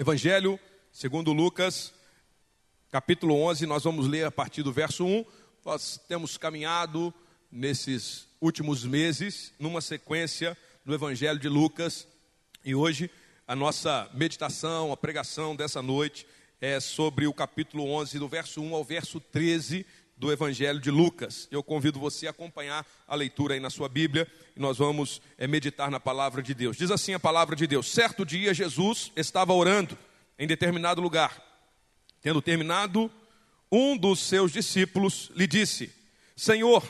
Evangelho segundo Lucas, capítulo 11, nós vamos ler a partir do verso 1. Nós temos caminhado nesses últimos meses numa sequência do Evangelho de Lucas e hoje a nossa meditação, a pregação dessa noite é sobre o capítulo 11, do verso 1 ao verso 13 do Evangelho de Lucas. Eu convido você a acompanhar a leitura aí na sua Bíblia e nós vamos é, meditar na palavra de Deus. Diz assim a palavra de Deus: Certo dia Jesus estava orando em determinado lugar. Tendo terminado, um dos seus discípulos lhe disse: Senhor,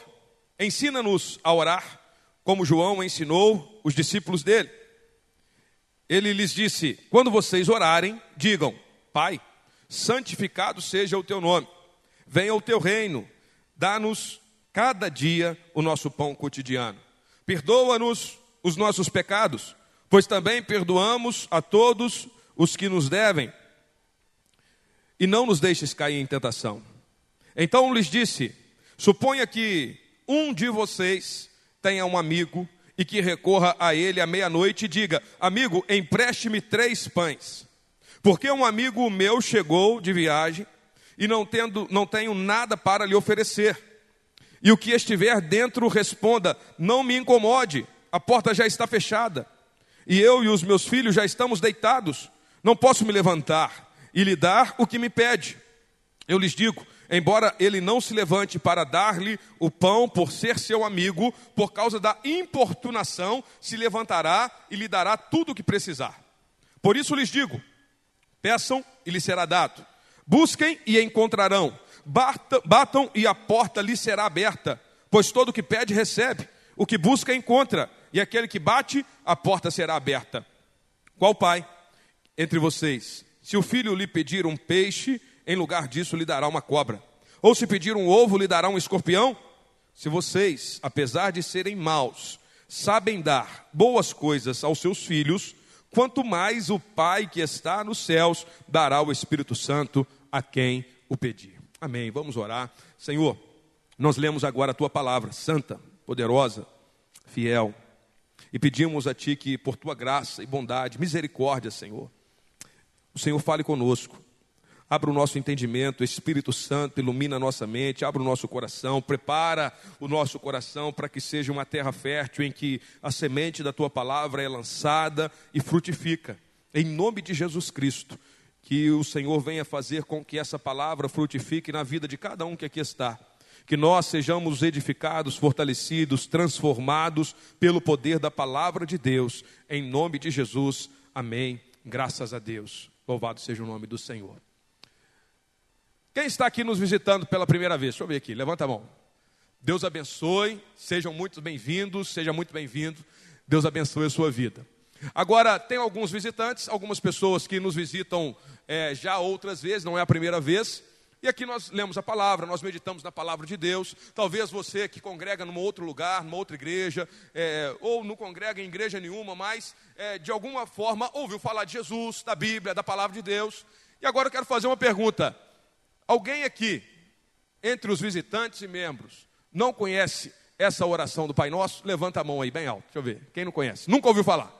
ensina-nos a orar, como João ensinou os discípulos dele. Ele lhes disse: Quando vocês orarem, digam: Pai, santificado seja o teu nome venha o teu reino, dá-nos cada dia o nosso pão cotidiano. Perdoa-nos os nossos pecados, pois também perdoamos a todos os que nos devem. E não nos deixes cair em tentação. Então lhes disse: Suponha que um de vocês tenha um amigo e que recorra a ele à meia-noite e diga: Amigo, empreste-me três pães. Porque um amigo meu chegou de viagem e não, tendo, não tenho nada para lhe oferecer. E o que estiver dentro responda: Não me incomode, a porta já está fechada. E eu e os meus filhos já estamos deitados. Não posso me levantar e lhe dar o que me pede. Eu lhes digo: embora ele não se levante para dar-lhe o pão por ser seu amigo, por causa da importunação, se levantará e lhe dará tudo o que precisar. Por isso lhes digo: peçam e lhe será dado Busquem e encontrarão. Batam e a porta lhe será aberta. Pois todo o que pede, recebe. O que busca, encontra. E aquele que bate, a porta será aberta. Qual pai entre vocês, se o filho lhe pedir um peixe, em lugar disso lhe dará uma cobra? Ou se pedir um ovo, lhe dará um escorpião? Se vocês, apesar de serem maus, sabem dar boas coisas aos seus filhos, quanto mais o Pai que está nos céus dará o Espírito Santo a quem o pedir. Amém. Vamos orar. Senhor, nós lemos agora a tua palavra, santa, poderosa, fiel, e pedimos a ti que, por tua graça e bondade, misericórdia, Senhor, o Senhor fale conosco. Abra o nosso entendimento, Espírito Santo, ilumina a nossa mente, abra o nosso coração, prepara o nosso coração para que seja uma terra fértil em que a semente da tua palavra é lançada e frutifica. Em nome de Jesus Cristo, que o Senhor venha fazer com que essa palavra frutifique na vida de cada um que aqui está. Que nós sejamos edificados, fortalecidos, transformados pelo poder da palavra de Deus, em nome de Jesus. Amém. Graças a Deus. Louvado seja o nome do Senhor. Quem está aqui nos visitando pela primeira vez? Deixa eu ver aqui, levanta a mão. Deus abençoe, sejam muito bem-vindos, seja muito bem-vindo. Deus abençoe a sua vida. Agora, tem alguns visitantes, algumas pessoas que nos visitam é, já outras vezes, não é a primeira vez. E aqui nós lemos a palavra, nós meditamos na palavra de Deus. Talvez você que congrega num outro lugar, numa outra igreja, é, ou não congrega em igreja nenhuma, mas é, de alguma forma ouviu falar de Jesus, da Bíblia, da palavra de Deus. E agora eu quero fazer uma pergunta: alguém aqui, entre os visitantes e membros, não conhece essa oração do Pai Nosso? Levanta a mão aí, bem alto, deixa eu ver. Quem não conhece? Nunca ouviu falar?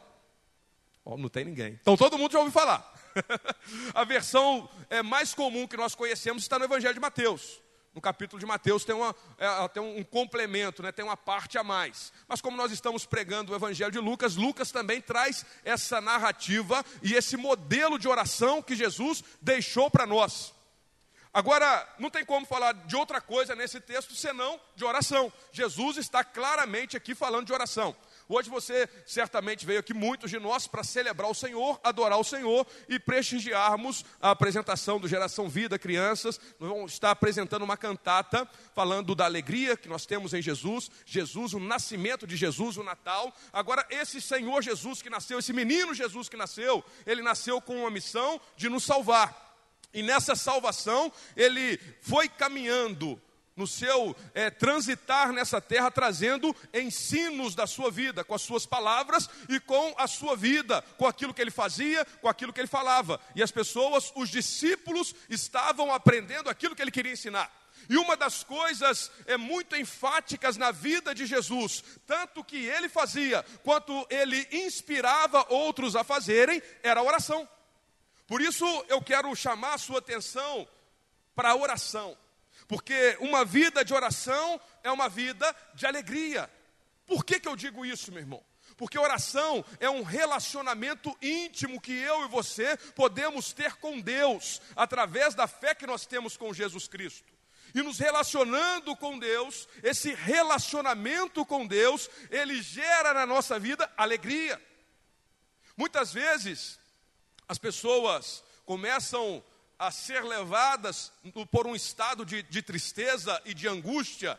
Oh, não tem ninguém. Então todo mundo já ouviu falar. a versão é, mais comum que nós conhecemos está no Evangelho de Mateus. No capítulo de Mateus tem, uma, é, tem um complemento, né, tem uma parte a mais. Mas como nós estamos pregando o Evangelho de Lucas, Lucas também traz essa narrativa e esse modelo de oração que Jesus deixou para nós. Agora, não tem como falar de outra coisa nesse texto senão de oração. Jesus está claramente aqui falando de oração. Hoje você certamente veio aqui, muitos de nós, para celebrar o Senhor, adorar o Senhor e prestigiarmos a apresentação do Geração Vida Crianças. Nós vamos estar apresentando uma cantata falando da alegria que nós temos em Jesus, Jesus, o nascimento de Jesus, o Natal. Agora, esse Senhor Jesus que nasceu, esse menino Jesus que nasceu, ele nasceu com uma missão de nos salvar. E nessa salvação, ele foi caminhando no seu é, transitar nessa terra, trazendo ensinos da sua vida, com as suas palavras e com a sua vida, com aquilo que ele fazia, com aquilo que ele falava. E as pessoas, os discípulos, estavam aprendendo aquilo que ele queria ensinar. E uma das coisas é muito enfáticas na vida de Jesus, tanto que ele fazia quanto ele inspirava outros a fazerem, era a oração. Por isso eu quero chamar a sua atenção para a oração, porque uma vida de oração é uma vida de alegria. Por que, que eu digo isso, meu irmão? Porque oração é um relacionamento íntimo que eu e você podemos ter com Deus, através da fé que nós temos com Jesus Cristo. E nos relacionando com Deus, esse relacionamento com Deus, ele gera na nossa vida alegria. Muitas vezes, as pessoas começam a ser levadas por um estado de, de tristeza e de angústia,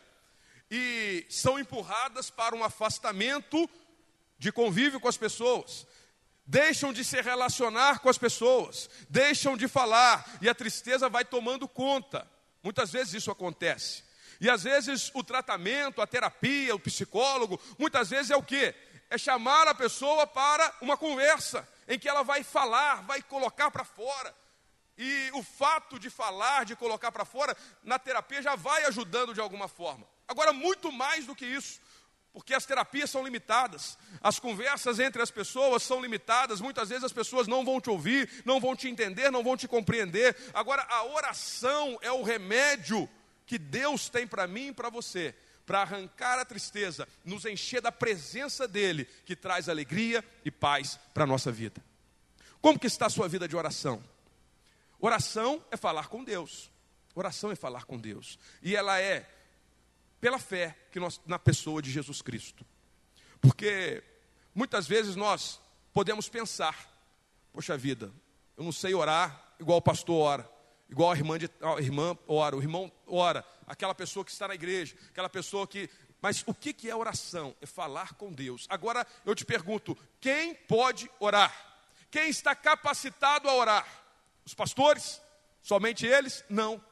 e são empurradas para um afastamento de convívio com as pessoas. Deixam de se relacionar com as pessoas, deixam de falar e a tristeza vai tomando conta. Muitas vezes isso acontece. E às vezes o tratamento, a terapia, o psicólogo, muitas vezes é o que? É chamar a pessoa para uma conversa em que ela vai falar, vai colocar para fora. E o fato de falar, de colocar para fora, na terapia já vai ajudando de alguma forma. Agora, muito mais do que isso, porque as terapias são limitadas, as conversas entre as pessoas são limitadas, muitas vezes as pessoas não vão te ouvir, não vão te entender, não vão te compreender. Agora, a oração é o remédio que Deus tem para mim e para você, para arrancar a tristeza, nos encher da presença dEle, que traz alegria e paz para a nossa vida. Como que está a sua vida de oração? Oração é falar com Deus. Oração é falar com Deus. E ela é pela fé que nós, na pessoa de Jesus Cristo. Porque muitas vezes nós podemos pensar, poxa vida, eu não sei orar igual o pastor ora, igual a irmã, de, a irmã ora, o irmão ora, aquela pessoa que está na igreja, aquela pessoa que. Mas o que, que é oração? É falar com Deus. Agora eu te pergunto: quem pode orar? Quem está capacitado a orar? Os pastores? Somente eles? Não.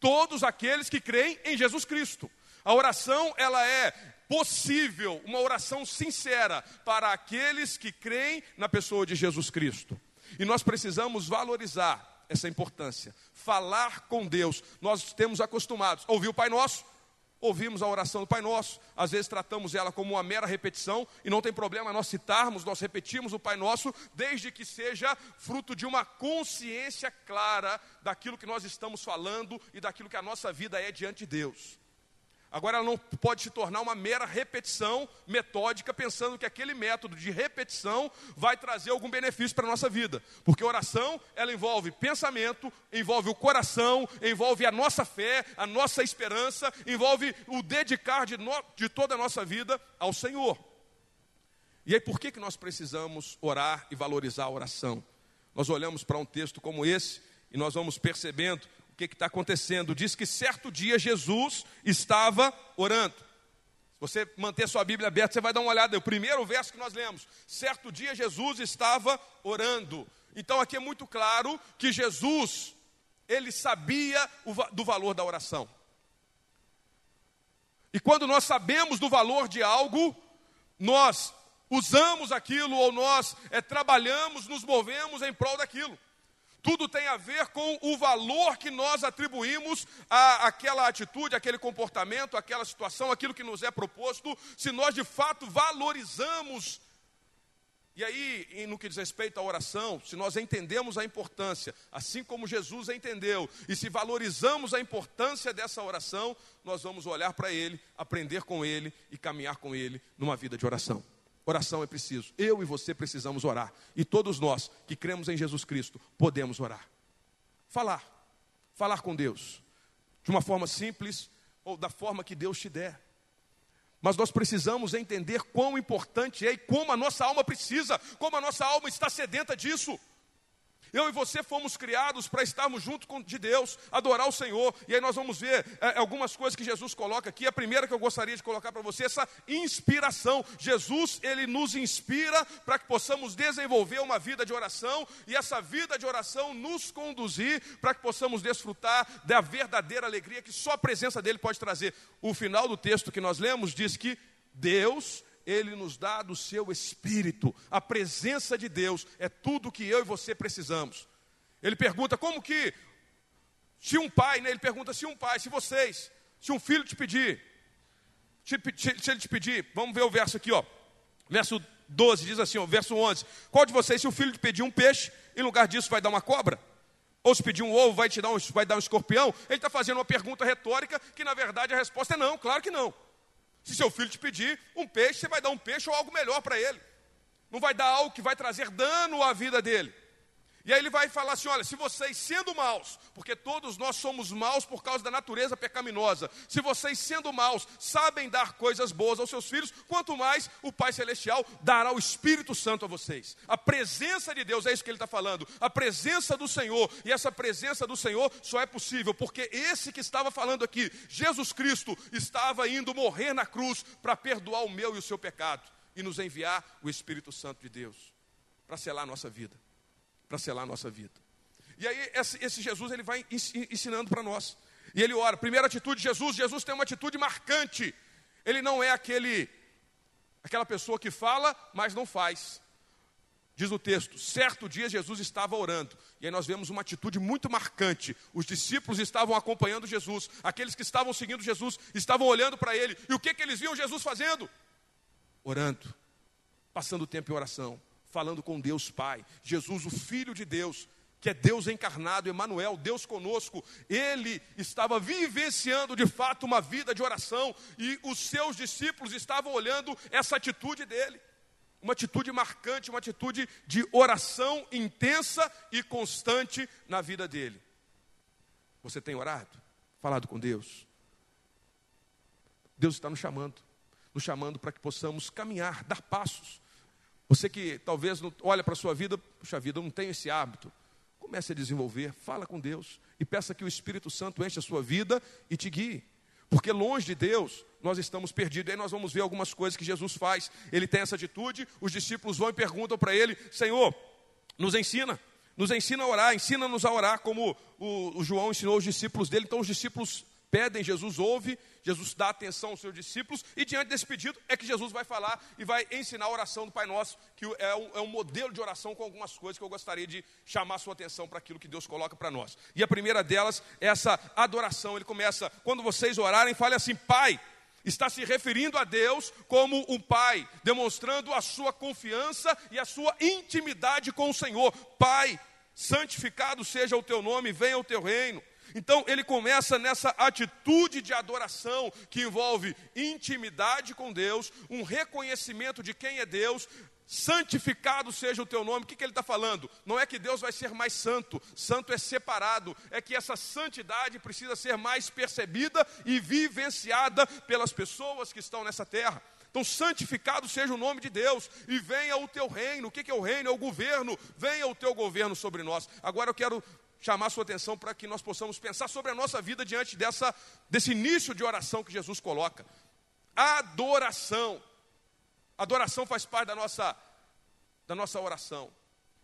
Todos aqueles que creem em Jesus Cristo. A oração, ela é possível, uma oração sincera para aqueles que creem na pessoa de Jesus Cristo. E nós precisamos valorizar essa importância, falar com Deus. Nós temos acostumados, ouvir o Pai Nosso, ouvimos a oração do Pai Nosso, às vezes tratamos ela como uma mera repetição, e não tem problema nós citarmos, nós repetimos o Pai Nosso, desde que seja fruto de uma consciência clara daquilo que nós estamos falando e daquilo que a nossa vida é diante de Deus. Agora, ela não pode se tornar uma mera repetição metódica, pensando que aquele método de repetição vai trazer algum benefício para a nossa vida. Porque oração, ela envolve pensamento, envolve o coração, envolve a nossa fé, a nossa esperança, envolve o dedicar de, no, de toda a nossa vida ao Senhor. E aí, por que, que nós precisamos orar e valorizar a oração? Nós olhamos para um texto como esse e nós vamos percebendo que está acontecendo. Diz que certo dia Jesus estava orando. Se você manter sua Bíblia aberta, você vai dar uma olhada. O primeiro verso que nós lemos. Certo dia Jesus estava orando. Então aqui é muito claro que Jesus, ele sabia do valor da oração. E quando nós sabemos do valor de algo, nós usamos aquilo ou nós é, trabalhamos, nos movemos em prol daquilo. Tudo tem a ver com o valor que nós atribuímos àquela atitude, aquele comportamento, aquela situação, aquilo que nos é proposto, se nós de fato valorizamos. E aí, no que diz respeito à oração, se nós entendemos a importância, assim como Jesus entendeu, e se valorizamos a importância dessa oração, nós vamos olhar para Ele, aprender com Ele e caminhar com Ele numa vida de oração. Oração é preciso. Eu e você precisamos orar. E todos nós que cremos em Jesus Cristo podemos orar. Falar. Falar com Deus. De uma forma simples ou da forma que Deus te der. Mas nós precisamos entender quão importante é e como a nossa alma precisa, como a nossa alma está sedenta disso. Eu e você fomos criados para estarmos junto com, de Deus, adorar o Senhor. E aí nós vamos ver é, algumas coisas que Jesus coloca aqui. A primeira que eu gostaria de colocar para você, essa inspiração. Jesus, ele nos inspira para que possamos desenvolver uma vida de oração e essa vida de oração nos conduzir para que possamos desfrutar da verdadeira alegria que só a presença dele pode trazer. O final do texto que nós lemos diz que Deus ele nos dá do seu espírito. A presença de Deus é tudo que eu e você precisamos. Ele pergunta como que se um pai, né, ele pergunta se um pai, se vocês, se um filho te pedir, se, se ele te pedir, vamos ver o verso aqui, ó. Verso 12, diz assim, ó, verso 11: Qual de vocês, se o filho te pedir um peixe, em lugar disso vai dar uma cobra? Ou se pedir um ovo, vai te dar um, vai dar um escorpião? Ele está fazendo uma pergunta retórica que, na verdade, a resposta é não, claro que não. Se seu filho te pedir um peixe, você vai dar um peixe ou algo melhor para ele. Não vai dar algo que vai trazer dano à vida dele. E aí ele vai falar assim: olha, se vocês sendo maus, porque todos nós somos maus por causa da natureza pecaminosa, se vocês sendo maus sabem dar coisas boas aos seus filhos, quanto mais o Pai Celestial dará o Espírito Santo a vocês. A presença de Deus, é isso que ele está falando, a presença do Senhor, e essa presença do Senhor só é possível porque esse que estava falando aqui, Jesus Cristo, estava indo morrer na cruz para perdoar o meu e o seu pecado e nos enviar o Espírito Santo de Deus para selar a nossa vida para selar a nossa vida. E aí esse, Jesus ele vai ensinando para nós. E ele ora. Primeira atitude de Jesus, Jesus tem uma atitude marcante. Ele não é aquele aquela pessoa que fala, mas não faz. Diz o texto: certo dia Jesus estava orando, e aí nós vemos uma atitude muito marcante. Os discípulos estavam acompanhando Jesus, aqueles que estavam seguindo Jesus estavam olhando para ele, e o que, que eles viam Jesus fazendo? Orando, passando tempo em oração falando com Deus Pai. Jesus, o Filho de Deus, que é Deus encarnado, Emmanuel, Deus conosco, ele estava vivenciando de fato uma vida de oração e os seus discípulos estavam olhando essa atitude dele. Uma atitude marcante, uma atitude de oração intensa e constante na vida dele. Você tem orado? Falado com Deus? Deus está nos chamando, nos chamando para que possamos caminhar, dar passos você que talvez não olha para a sua vida, puxa vida, eu não tenho esse hábito. Comece a desenvolver, fala com Deus e peça que o Espírito Santo enche a sua vida e te guie. Porque longe de Deus, nós estamos perdidos. Aí nós vamos ver algumas coisas que Jesus faz. Ele tem essa atitude, os discípulos vão e perguntam para ele: Senhor, nos ensina, nos ensina a orar, ensina-nos a orar, como o, o João ensinou os discípulos dele. Então os discípulos pedem, Jesus ouve, Jesus dá atenção aos seus discípulos, e diante desse pedido é que Jesus vai falar e vai ensinar a oração do Pai Nosso, que é um, é um modelo de oração com algumas coisas que eu gostaria de chamar a sua atenção para aquilo que Deus coloca para nós. E a primeira delas é essa adoração. Ele começa, quando vocês orarem, fale assim, Pai. Está se referindo a Deus como um pai, demonstrando a sua confiança e a sua intimidade com o Senhor. Pai, santificado seja o teu nome, venha o teu reino. Então ele começa nessa atitude de adoração que envolve intimidade com Deus, um reconhecimento de quem é Deus, santificado seja o teu nome. O que, que ele está falando? Não é que Deus vai ser mais santo, santo é separado, é que essa santidade precisa ser mais percebida e vivenciada pelas pessoas que estão nessa terra. Então, santificado seja o nome de Deus e venha o teu reino. O que é o reino? É o governo. Venha o teu governo sobre nós. Agora eu quero chamar sua atenção para que nós possamos pensar sobre a nossa vida diante dessa, desse início de oração que Jesus coloca. Adoração. Adoração faz parte da nossa, da nossa oração.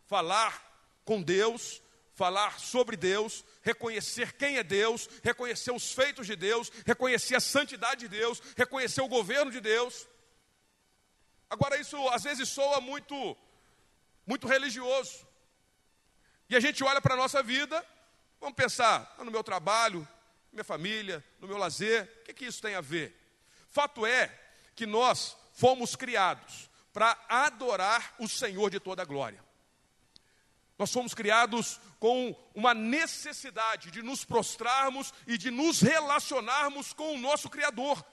Falar com Deus, falar sobre Deus, reconhecer quem é Deus, reconhecer os feitos de Deus, reconhecer a santidade de Deus, reconhecer o governo de Deus. Agora isso às vezes soa muito muito religioso. E a gente olha para a nossa vida, vamos pensar ah, no meu trabalho, minha família, no meu lazer, o que, que isso tem a ver? Fato é que nós fomos criados para adorar o Senhor de toda a glória. Nós fomos criados com uma necessidade de nos prostrarmos e de nos relacionarmos com o nosso Criador.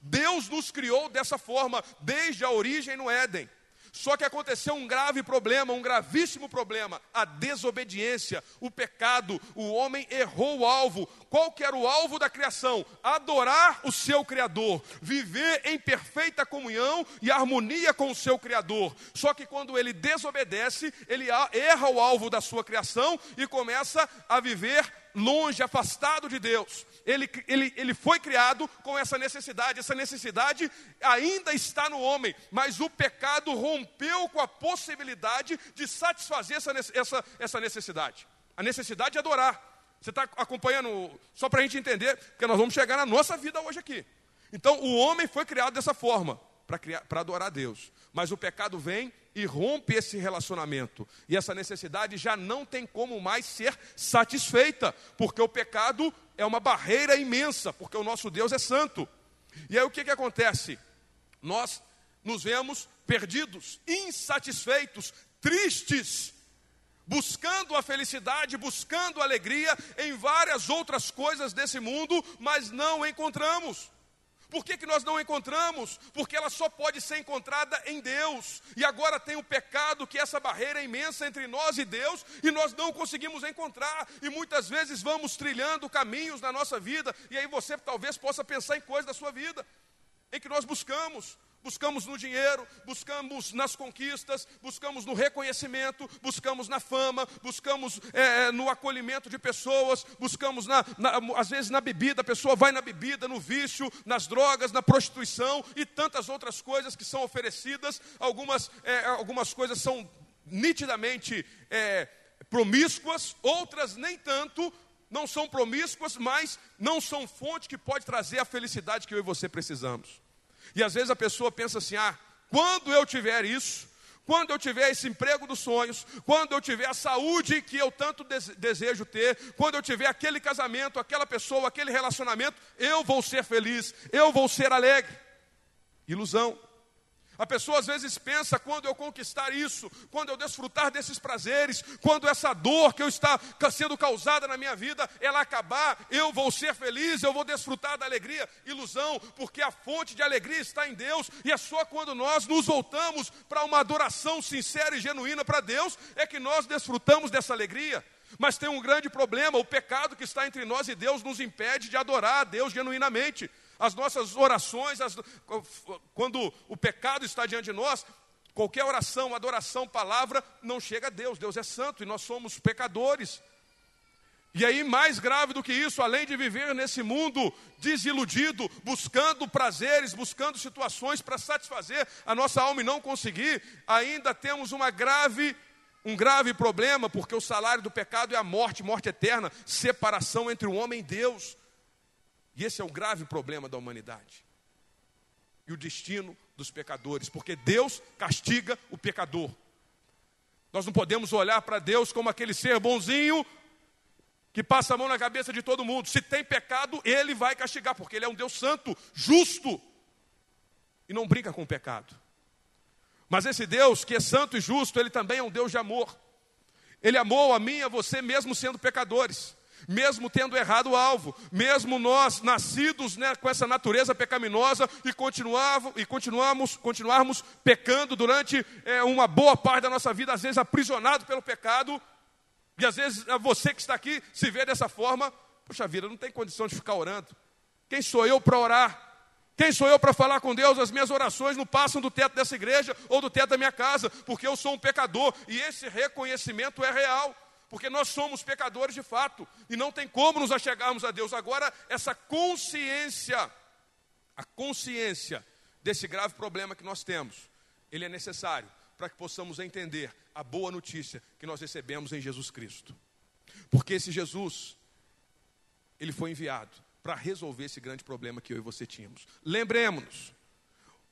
Deus nos criou dessa forma, desde a origem no Éden. Só que aconteceu um grave problema, um gravíssimo problema, a desobediência, o pecado. O homem errou o alvo. Qual que era o alvo da criação? Adorar o seu criador, viver em perfeita comunhão e harmonia com o seu criador. Só que quando ele desobedece, ele erra o alvo da sua criação e começa a viver longe, afastado de Deus. Ele, ele, ele foi criado com essa necessidade, essa necessidade ainda está no homem, mas o pecado rompeu com a possibilidade de satisfazer essa, essa, essa necessidade. A necessidade de adorar. Você está acompanhando, só para a gente entender, porque nós vamos chegar na nossa vida hoje aqui. Então, o homem foi criado dessa forma, para adorar a Deus. Mas o pecado vem e rompe esse relacionamento. E essa necessidade já não tem como mais ser satisfeita, porque o pecado é uma barreira imensa, porque o nosso Deus é santo. E aí o que, que acontece? Nós nos vemos perdidos, insatisfeitos, tristes, buscando a felicidade, buscando a alegria em várias outras coisas desse mundo, mas não encontramos. Por que, que nós não encontramos? Porque ela só pode ser encontrada em Deus. E agora tem o pecado, que é essa barreira imensa entre nós e Deus, e nós não conseguimos encontrar. E muitas vezes vamos trilhando caminhos na nossa vida, e aí você talvez possa pensar em coisas da sua vida, em que nós buscamos buscamos no dinheiro, buscamos nas conquistas, buscamos no reconhecimento, buscamos na fama, buscamos é, no acolhimento de pessoas, buscamos na, na, às vezes na bebida, a pessoa vai na bebida, no vício, nas drogas, na prostituição e tantas outras coisas que são oferecidas. Algumas, é, algumas coisas são nitidamente é, promíscuas, outras nem tanto, não são promíscuas, mas não são fonte que pode trazer a felicidade que eu e você precisamos. E às vezes a pessoa pensa assim: ah, quando eu tiver isso, quando eu tiver esse emprego dos sonhos, quando eu tiver a saúde que eu tanto desejo ter, quando eu tiver aquele casamento, aquela pessoa, aquele relacionamento, eu vou ser feliz, eu vou ser alegre. Ilusão. A pessoa às vezes pensa: quando eu conquistar isso, quando eu desfrutar desses prazeres, quando essa dor que eu está sendo causada na minha vida, ela acabar, eu vou ser feliz, eu vou desfrutar da alegria. Ilusão, porque a fonte de alegria está em Deus, e é só quando nós nos voltamos para uma adoração sincera e genuína para Deus, é que nós desfrutamos dessa alegria. Mas tem um grande problema: o pecado que está entre nós e Deus nos impede de adorar a Deus genuinamente. As nossas orações, as, quando o pecado está diante de nós, qualquer oração, adoração, palavra, não chega a Deus. Deus é santo e nós somos pecadores. E aí, mais grave do que isso, além de viver nesse mundo desiludido, buscando prazeres, buscando situações para satisfazer a nossa alma e não conseguir, ainda temos uma grave, um grave problema, porque o salário do pecado é a morte, morte eterna, separação entre o homem e Deus. E esse é o grave problema da humanidade. E o destino dos pecadores, porque Deus castiga o pecador. Nós não podemos olhar para Deus como aquele ser bonzinho que passa a mão na cabeça de todo mundo. Se tem pecado, ele vai castigar, porque ele é um Deus santo, justo e não brinca com o pecado. Mas esse Deus que é santo e justo, ele também é um Deus de amor. Ele amou a mim e a você mesmo sendo pecadores mesmo tendo errado o alvo, mesmo nós nascidos né, com essa natureza pecaminosa e, e continuamos, continuarmos pecando durante é, uma boa parte da nossa vida, às vezes aprisionado pelo pecado, e às vezes é você que está aqui se vê dessa forma, poxa vida, não tem condição de ficar orando. Quem sou eu para orar? Quem sou eu para falar com Deus? As minhas orações não passam do teto dessa igreja ou do teto da minha casa, porque eu sou um pecador e esse reconhecimento é real porque nós somos pecadores de fato e não tem como nos achegarmos a Deus. Agora, essa consciência, a consciência desse grave problema que nós temos, ele é necessário para que possamos entender a boa notícia que nós recebemos em Jesus Cristo. Porque esse Jesus, ele foi enviado para resolver esse grande problema que eu e você tínhamos. Lembremos-nos,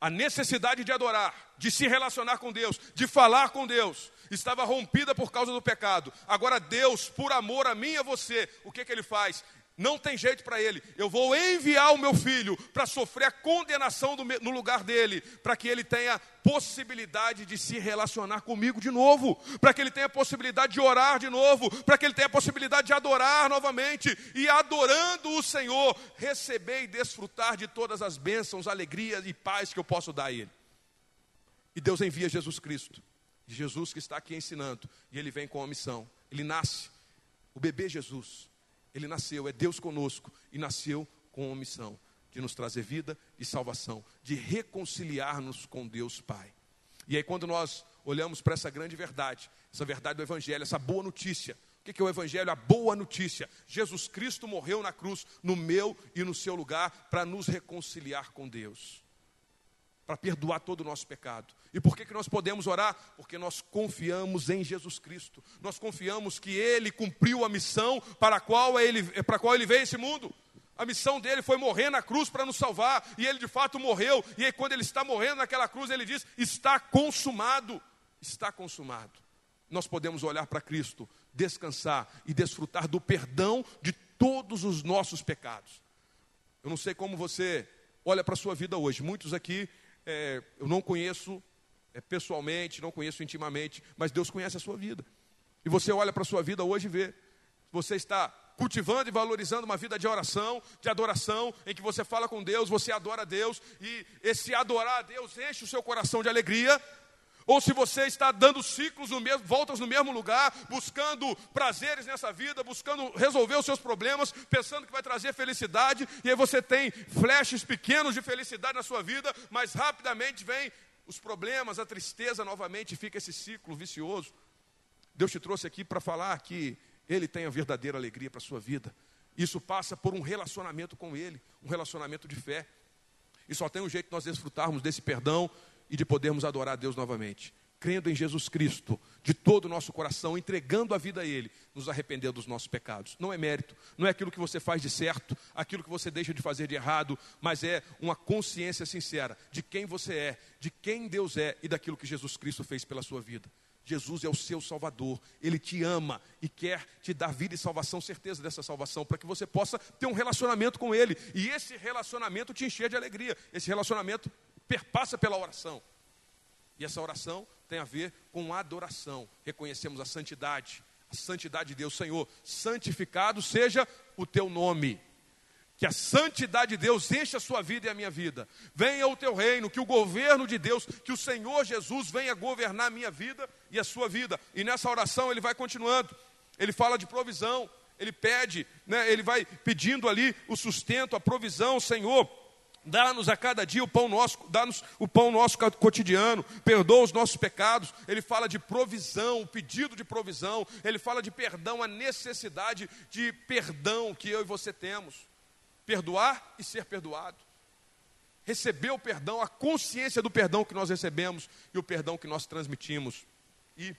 a necessidade de adorar, de se relacionar com Deus, de falar com Deus, estava rompida por causa do pecado. Agora, Deus, por amor a mim e a você, o que, que Ele faz? Não tem jeito para ele. Eu vou enviar o meu filho para sofrer a condenação do, no lugar dele, para que ele tenha possibilidade de se relacionar comigo de novo, para que ele tenha possibilidade de orar de novo, para que ele tenha possibilidade de adorar novamente e adorando o Senhor, receber e desfrutar de todas as bênçãos, alegrias e paz que eu posso dar a ele. E Deus envia Jesus Cristo, Jesus que está aqui ensinando, e ele vem com a missão. Ele nasce, o bebê Jesus ele nasceu, é Deus conosco e nasceu com uma missão de nos trazer vida e salvação, de reconciliar-nos com Deus Pai. E aí, quando nós olhamos para essa grande verdade, essa verdade do Evangelho, essa boa notícia, o que é o Evangelho? A boa notícia. Jesus Cristo morreu na cruz, no meu e no seu lugar, para nos reconciliar com Deus, para perdoar todo o nosso pecado. E por que, que nós podemos orar? Porque nós confiamos em Jesus Cristo. Nós confiamos que Ele cumpriu a missão para a qual Ele, para a qual ele veio a esse mundo. A missão dele foi morrer na cruz para nos salvar, e ele de fato morreu. E aí, quando ele está morrendo naquela cruz, ele diz: Está consumado. Está consumado. Nós podemos olhar para Cristo, descansar e desfrutar do perdão de todos os nossos pecados. Eu não sei como você olha para a sua vida hoje. Muitos aqui, é, eu não conheço é, pessoalmente, não conheço intimamente, mas Deus conhece a sua vida. E você olha para a sua vida hoje e vê. Você está cultivando e valorizando uma vida de oração, de adoração, em que você fala com Deus, você adora a Deus, e esse adorar a Deus enche o seu coração de alegria, ou se você está dando ciclos no mesmo, voltas no mesmo lugar, buscando prazeres nessa vida, buscando resolver os seus problemas, pensando que vai trazer felicidade, e aí você tem flashes pequenos de felicidade na sua vida, mas rapidamente vem os problemas, a tristeza novamente, fica esse ciclo vicioso. Deus te trouxe aqui para falar que Ele tem a verdadeira alegria para a sua vida. Isso passa por um relacionamento com Ele, um relacionamento de fé. E só tem um jeito de nós desfrutarmos desse perdão e de podermos adorar a Deus novamente. Crendo em Jesus Cristo, de todo o nosso coração, entregando a vida a Ele, nos arrependendo dos nossos pecados. Não é mérito, não é aquilo que você faz de certo, aquilo que você deixa de fazer de errado, mas é uma consciência sincera de quem você é, de quem Deus é e daquilo que Jesus Cristo fez pela sua vida. Jesus é o seu Salvador, Ele te ama e quer te dar vida e salvação, certeza dessa salvação, para que você possa ter um relacionamento com Ele e esse relacionamento te encher de alegria. Esse relacionamento perpassa pela oração. E essa oração tem a ver com adoração. Reconhecemos a santidade, a santidade de Deus, Senhor, santificado seja o teu nome. Que a santidade de Deus encha a sua vida e a minha vida. Venha o teu reino, que o governo de Deus, que o Senhor Jesus venha governar a minha vida e a sua vida. E nessa oração ele vai continuando. Ele fala de provisão, ele pede, né, ele vai pedindo ali o sustento, a provisão, Senhor Dá-nos a cada dia o pão nosso, dá-nos o pão nosso cotidiano, perdoa os nossos pecados. Ele fala de provisão, o pedido de provisão, ele fala de perdão, a necessidade de perdão que eu e você temos. Perdoar e ser perdoado. Receber o perdão, a consciência do perdão que nós recebemos e o perdão que nós transmitimos. E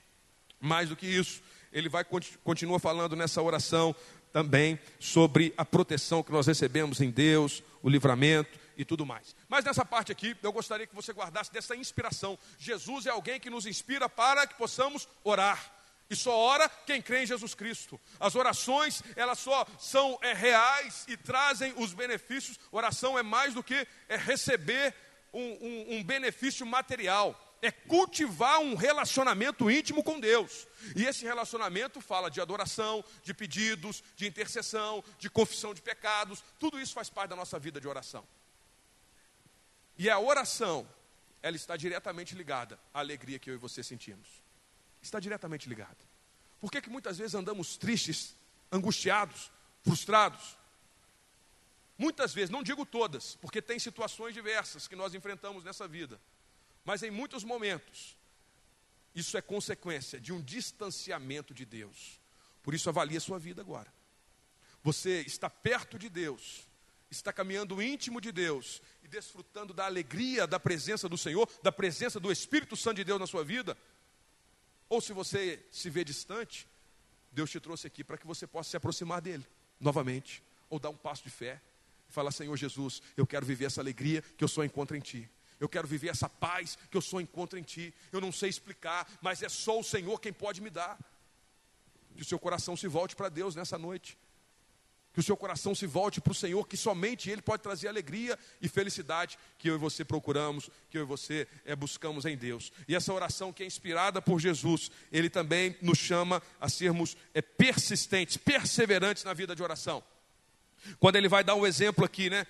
mais do que isso, ele vai continua falando nessa oração também sobre a proteção que nós recebemos em Deus, o livramento e tudo mais. Mas nessa parte aqui, eu gostaria que você guardasse dessa inspiração. Jesus é alguém que nos inspira para que possamos orar. E só ora quem crê em Jesus Cristo. As orações, elas só são é, reais e trazem os benefícios. Oração é mais do que é receber um, um, um benefício material. É cultivar um relacionamento íntimo com Deus. E esse relacionamento fala de adoração, de pedidos, de intercessão, de confissão de pecados. Tudo isso faz parte da nossa vida de oração. E a oração, ela está diretamente ligada à alegria que eu e você sentimos. Está diretamente ligada. Por que, que muitas vezes andamos tristes, angustiados, frustrados? Muitas vezes, não digo todas, porque tem situações diversas que nós enfrentamos nessa vida, mas em muitos momentos, isso é consequência de um distanciamento de Deus. Por isso, avalie a sua vida agora. Você está perto de Deus, está caminhando íntimo de Deus e desfrutando da alegria da presença do Senhor, da presença do Espírito Santo de Deus na sua vida, ou se você se vê distante, Deus te trouxe aqui para que você possa se aproximar dele novamente, ou dar um passo de fé e falar: Senhor Jesus, eu quero viver essa alegria que eu só encontro em Ti. Eu quero viver essa paz que eu só encontro em Ti. Eu não sei explicar, mas é só o Senhor quem pode me dar. Que o seu coração se volte para Deus nessa noite que o seu coração se volte para o Senhor, que somente Ele pode trazer alegria e felicidade que eu e você procuramos, que eu e você é, buscamos em Deus. E essa oração que é inspirada por Jesus, Ele também nos chama a sermos é, persistentes, perseverantes na vida de oração. Quando Ele vai dar um exemplo aqui, né,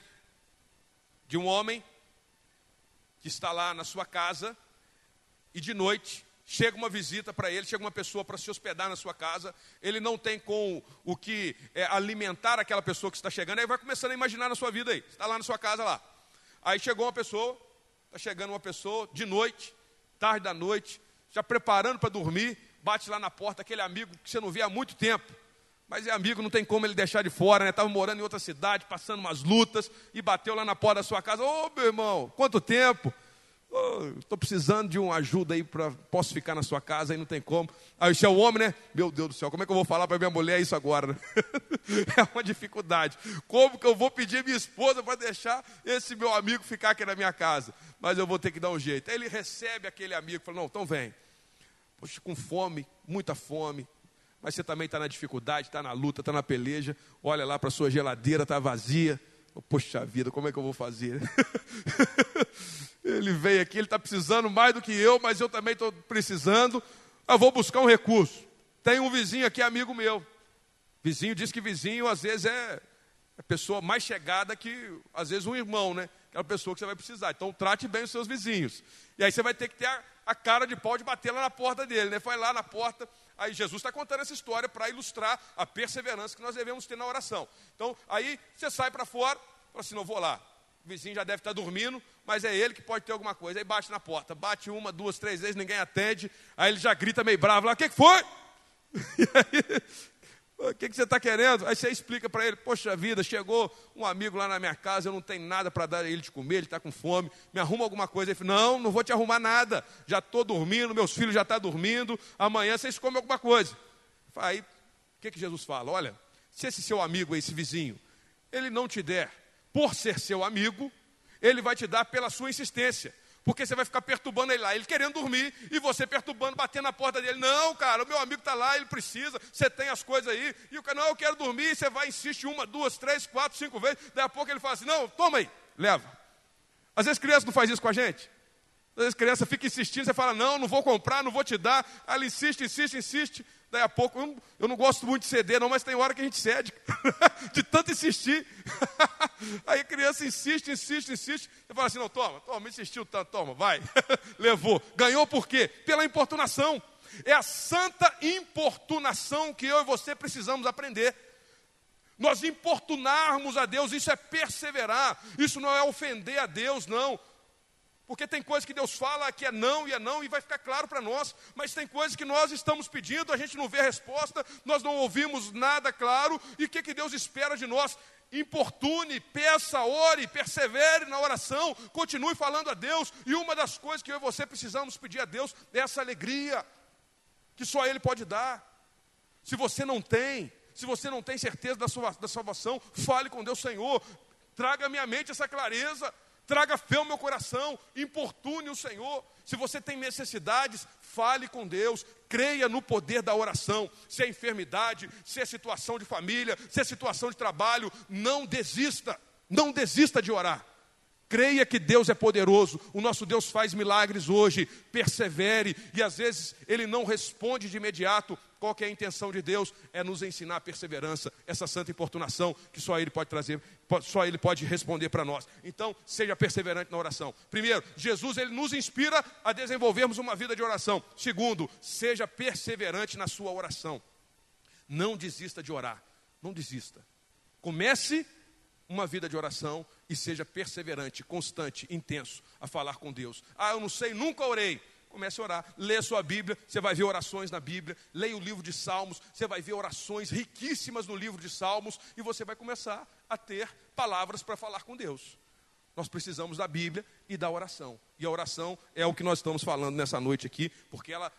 de um homem que está lá na sua casa e de noite chega uma visita para ele, chega uma pessoa para se hospedar na sua casa, ele não tem com o que é, alimentar aquela pessoa que está chegando, aí vai começando a imaginar na sua vida aí, está lá na sua casa lá. Aí chegou uma pessoa, está chegando uma pessoa de noite, tarde da noite, já preparando para dormir, bate lá na porta, aquele amigo que você não vê há muito tempo. Mas é amigo, não tem como ele deixar de fora, né? Estava morando em outra cidade, passando umas lutas, e bateu lá na porta da sua casa. Ô, oh, meu irmão, quanto tempo? Estou oh, precisando de uma ajuda aí, para posso ficar na sua casa, aí não tem como. Aí o seu homem, né? Meu Deus do céu, como é que eu vou falar para minha mulher isso agora? Né? é uma dificuldade. Como que eu vou pedir minha esposa para deixar esse meu amigo ficar aqui na minha casa? Mas eu vou ter que dar um jeito. Aí ele recebe aquele amigo fala: Não, então vem. Poxa, com fome, muita fome. Mas você também está na dificuldade, está na luta, está na peleja. Olha lá para sua geladeira, está vazia Poxa vida, como é que eu vou fazer? ele veio aqui, ele está precisando mais do que eu, mas eu também estou precisando. Eu vou buscar um recurso. Tem um vizinho aqui, amigo meu. Vizinho diz que vizinho às vezes é a pessoa mais chegada que, às vezes, um irmão, né? Aquela pessoa que você vai precisar. Então, trate bem os seus vizinhos. E aí você vai ter que ter a, a cara de pau de bater lá na porta dele, né? Foi lá na porta. Aí Jesus está contando essa história para ilustrar a perseverança que nós devemos ter na oração. Então, aí você sai para fora, fala assim: não vou lá. O vizinho já deve estar tá dormindo, mas é ele que pode ter alguma coisa. Aí bate na porta, bate uma, duas, três vezes, ninguém atende. Aí ele já grita meio bravo lá: o que, que foi? E aí, o que, que você está querendo? Aí você explica para ele: Poxa vida, chegou um amigo lá na minha casa, eu não tenho nada para dar a ele de comer, ele está com fome, me arruma alguma coisa. Ele fala: Não, não vou te arrumar nada, já estou dormindo, meus filhos já estão tá dormindo, amanhã vocês comem alguma coisa. Aí, o que, que Jesus fala? Olha, se esse seu amigo, esse vizinho, ele não te der por ser seu amigo, ele vai te dar pela sua insistência. Porque você vai ficar perturbando ele lá, ele querendo dormir, e você perturbando, batendo na porta dele. Não, cara, o meu amigo está lá, ele precisa, você tem as coisas aí. E o cara, não, eu quero dormir, e você vai, insiste uma, duas, três, quatro, cinco vezes. Daí a pouco ele fala assim: não, toma aí, leva. Às vezes criança não faz isso com a gente. Às vezes criança fica insistindo, você fala, não, não vou comprar, não vou te dar. Ela insiste, insiste, insiste. Daí a pouco, eu não, eu não gosto muito de ceder, não, mas tem hora que a gente cede, de tanto insistir. Aí a criança insiste, insiste, insiste. Você fala assim: não, toma, toma, insistiu tanto, toma, vai. Levou. Ganhou por quê? Pela importunação. É a santa importunação que eu e você precisamos aprender. Nós importunarmos a Deus, isso é perseverar, isso não é ofender a Deus, não. Porque tem coisas que Deus fala que é não e é não e vai ficar claro para nós, mas tem coisas que nós estamos pedindo, a gente não vê a resposta, nós não ouvimos nada claro, e o que, que Deus espera de nós? Importune, peça, ore, persevere na oração, continue falando a Deus, e uma das coisas que eu e você precisamos pedir a Deus é essa alegria, que só Ele pode dar. Se você não tem, se você não tem certeza da sua da salvação, fale com Deus, Senhor, traga à minha mente essa clareza, Traga fé ao meu coração, importune o Senhor. Se você tem necessidades, fale com Deus, creia no poder da oração. Se é enfermidade, se é situação de família, se é situação de trabalho, não desista, não desista de orar. Creia que Deus é poderoso, o nosso Deus faz milagres hoje, persevere, e às vezes Ele não responde de imediato. Qual é a intenção de Deus? É nos ensinar a perseverança, essa santa importunação que só Ele pode trazer, só Ele pode responder para nós. Então, seja perseverante na oração. Primeiro, Jesus Ele nos inspira a desenvolvermos uma vida de oração. Segundo, seja perseverante na sua oração. Não desista de orar, não desista. Comece uma vida de oração e seja perseverante, constante, intenso a falar com Deus. Ah, eu não sei, nunca orei. Comece a orar, lê sua Bíblia, você vai ver orações na Bíblia, leia o livro de Salmos, você vai ver orações riquíssimas no livro de Salmos e você vai começar a ter palavras para falar com Deus. Nós precisamos da Bíblia e da oração. E a oração é o que nós estamos falando nessa noite aqui, porque ela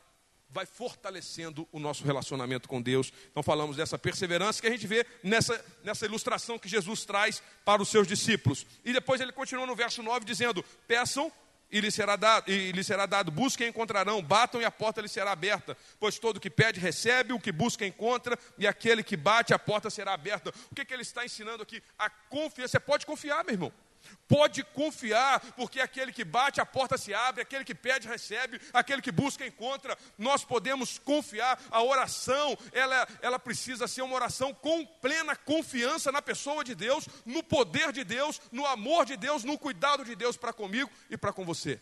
vai fortalecendo o nosso relacionamento com Deus. Então falamos dessa perseverança que a gente vê nessa, nessa ilustração que Jesus traz para os seus discípulos. E depois ele continua no verso 9 dizendo: Peçam e lhe será dado, e lhe será dado. busquem e encontrarão, batam e a porta lhe será aberta. Pois todo que pede recebe, o que busca encontra, e aquele que bate a porta será aberta. O que, que ele está ensinando aqui? A confiança. Você pode confiar, meu irmão. Pode confiar, porque aquele que bate, a porta se abre, aquele que pede, recebe, aquele que busca, encontra. Nós podemos confiar. A oração, ela, ela precisa ser uma oração com plena confiança na pessoa de Deus, no poder de Deus, no amor de Deus, no cuidado de Deus para comigo e para com você.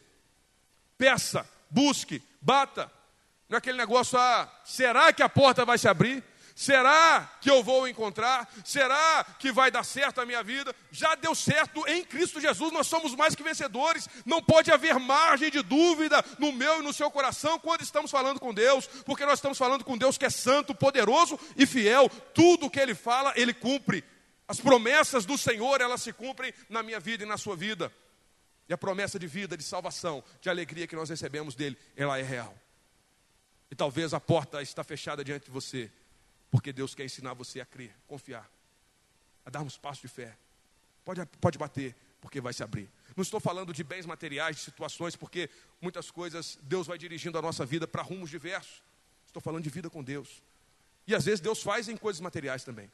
Peça, busque, bata. Não é aquele negócio, ah, será que a porta vai se abrir? Será que eu vou encontrar? Será que vai dar certo a minha vida? Já deu certo em Cristo Jesus, nós somos mais que vencedores. Não pode haver margem de dúvida no meu e no seu coração quando estamos falando com Deus, porque nós estamos falando com Deus que é santo, poderoso e fiel. Tudo que ele fala, ele cumpre. As promessas do Senhor, elas se cumprem na minha vida e na sua vida. E a promessa de vida, de salvação, de alegria que nós recebemos dele, ela é real. E talvez a porta está fechada diante de você porque Deus quer ensinar você a crer, confiar, a darmos passos de fé. Pode, pode bater, porque vai se abrir. Não estou falando de bens materiais, de situações, porque muitas coisas Deus vai dirigindo a nossa vida para rumos diversos. Estou falando de vida com Deus. E às vezes Deus faz em coisas materiais também.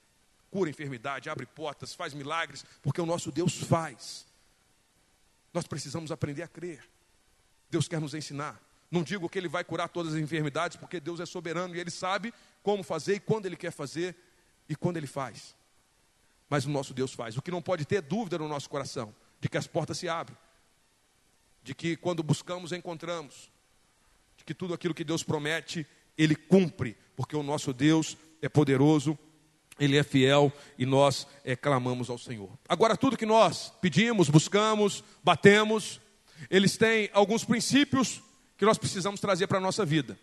cura enfermidade, abre portas, faz milagres, porque o nosso Deus faz. Nós precisamos aprender a crer. Deus quer nos ensinar. Não digo que Ele vai curar todas as enfermidades, porque Deus é soberano e Ele sabe como fazer e quando Ele quer fazer e quando Ele faz. Mas o nosso Deus faz. O que não pode ter dúvida no nosso coração de que as portas se abrem, de que quando buscamos encontramos, de que tudo aquilo que Deus promete Ele cumpre, porque o nosso Deus é poderoso ele é fiel e nós é, clamamos ao Senhor. Agora, tudo que nós pedimos, buscamos, batemos, eles têm alguns princípios que nós precisamos trazer para a nossa vida.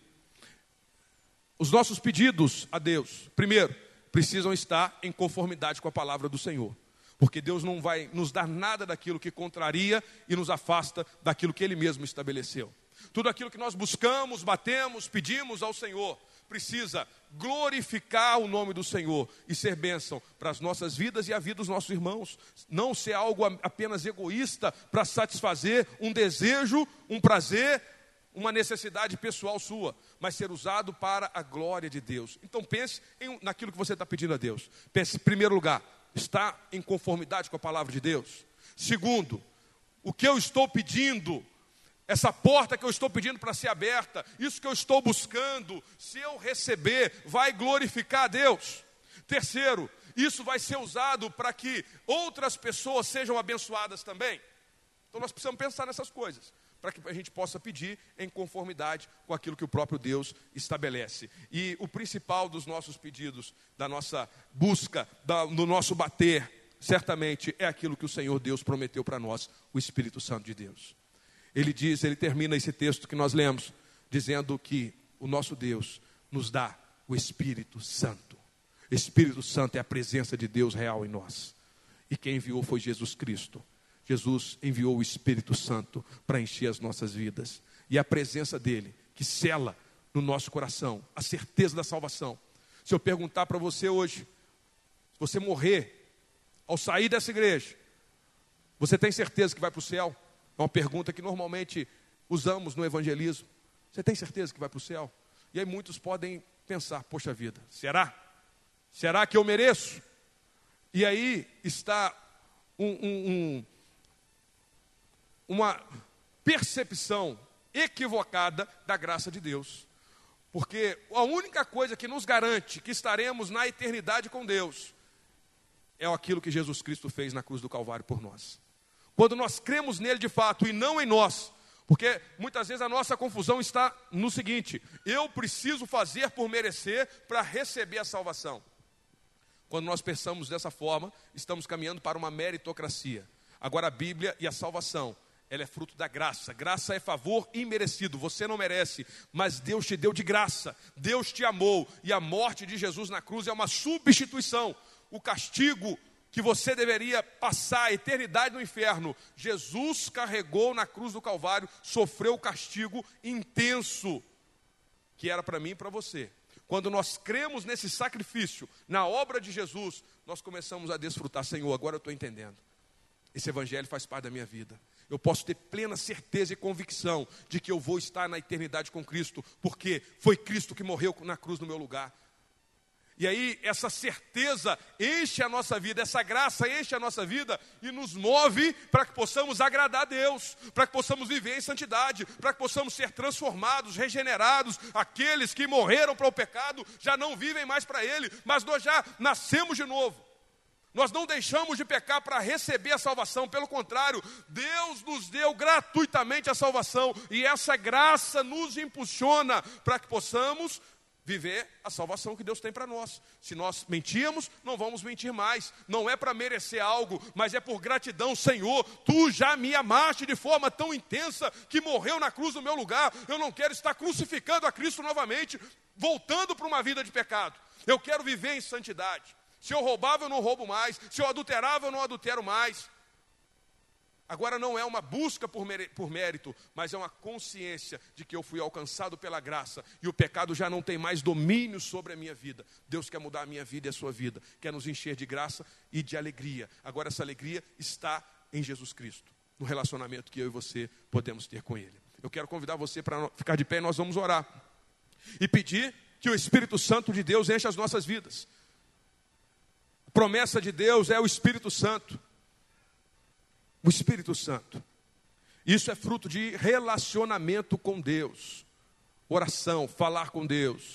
Os nossos pedidos a Deus, primeiro, precisam estar em conformidade com a palavra do Senhor. Porque Deus não vai nos dar nada daquilo que contraria e nos afasta daquilo que Ele mesmo estabeleceu. Tudo aquilo que nós buscamos, batemos, pedimos ao Senhor, precisa glorificar o nome do Senhor e ser bênção para as nossas vidas e a vida dos nossos irmãos. Não ser algo apenas egoísta para satisfazer um desejo, um prazer, uma necessidade pessoal sua, mas ser usado para a glória de Deus. Então pense em, naquilo que você está pedindo a Deus. Pense, em primeiro lugar, está em conformidade com a palavra de Deus. Segundo, o que eu estou pedindo essa porta que eu estou pedindo para ser aberta, isso que eu estou buscando, se eu receber, vai glorificar a Deus. Terceiro, isso vai ser usado para que outras pessoas sejam abençoadas também. Então nós precisamos pensar nessas coisas, para que a gente possa pedir em conformidade com aquilo que o próprio Deus estabelece. E o principal dos nossos pedidos, da nossa busca, do nosso bater, certamente é aquilo que o Senhor Deus prometeu para nós, o Espírito Santo de Deus ele diz, ele termina esse texto que nós lemos, dizendo que o nosso Deus nos dá o Espírito Santo. Espírito Santo é a presença de Deus real em nós. E quem enviou foi Jesus Cristo. Jesus enviou o Espírito Santo para encher as nossas vidas. E a presença dele, que cela no nosso coração a certeza da salvação. Se eu perguntar para você hoje, se você morrer ao sair dessa igreja, você tem certeza que vai para o céu? É uma pergunta que normalmente usamos no evangelismo. Você tem certeza que vai para o céu? E aí muitos podem pensar: poxa vida, será? Será que eu mereço? E aí está um, um, um, uma percepção equivocada da graça de Deus. Porque a única coisa que nos garante que estaremos na eternidade com Deus é aquilo que Jesus Cristo fez na cruz do Calvário por nós. Quando nós cremos nele de fato e não em nós. Porque muitas vezes a nossa confusão está no seguinte: eu preciso fazer por merecer para receber a salvação. Quando nós pensamos dessa forma, estamos caminhando para uma meritocracia. Agora a Bíblia e a salvação, ela é fruto da graça. Graça é favor imerecido, você não merece, mas Deus te deu de graça. Deus te amou e a morte de Jesus na cruz é uma substituição. O castigo que você deveria passar a eternidade no inferno, Jesus carregou na cruz do Calvário, sofreu o castigo intenso que era para mim e para você. Quando nós cremos nesse sacrifício, na obra de Jesus, nós começamos a desfrutar, Senhor, agora eu estou entendendo. Esse evangelho faz parte da minha vida. Eu posso ter plena certeza e convicção de que eu vou estar na eternidade com Cristo, porque foi Cristo que morreu na cruz no meu lugar. E aí, essa certeza enche a nossa vida, essa graça enche a nossa vida e nos move para que possamos agradar a Deus, para que possamos viver em santidade, para que possamos ser transformados, regenerados. Aqueles que morreram para o pecado já não vivem mais para Ele, mas nós já nascemos de novo. Nós não deixamos de pecar para receber a salvação, pelo contrário, Deus nos deu gratuitamente a salvação e essa graça nos impulsiona para que possamos viver a salvação que Deus tem para nós. Se nós mentíamos, não vamos mentir mais. Não é para merecer algo, mas é por gratidão, Senhor. Tu já me amaste de forma tão intensa que morreu na cruz no meu lugar. Eu não quero estar crucificando a Cristo novamente, voltando para uma vida de pecado. Eu quero viver em santidade. Se eu roubava, eu não roubo mais. Se eu adulterava, eu não adultero mais. Agora não é uma busca por, mérito, mas é uma consciência de que eu fui alcançado pela graça e o pecado já não tem mais domínio sobre a minha vida. Deus quer mudar a minha vida e a sua vida, quer nos encher de graça e de alegria. Agora essa alegria está em Jesus Cristo, no relacionamento que eu e você podemos ter com Ele. Eu quero convidar você para ficar de pé e nós vamos orar e pedir que o Espírito Santo de Deus enche as nossas vidas promessa de Deus é o Espírito Santo. O Espírito Santo. Isso é fruto de relacionamento com Deus, oração, falar com Deus.